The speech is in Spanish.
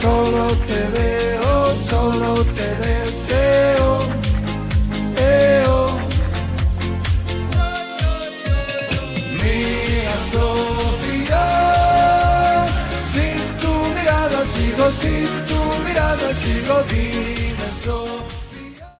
solo te veo, solo te deseo. Eo. Mía Sofía, sin tu mirada sigo, sin tu mirada sigo, dime Sofía.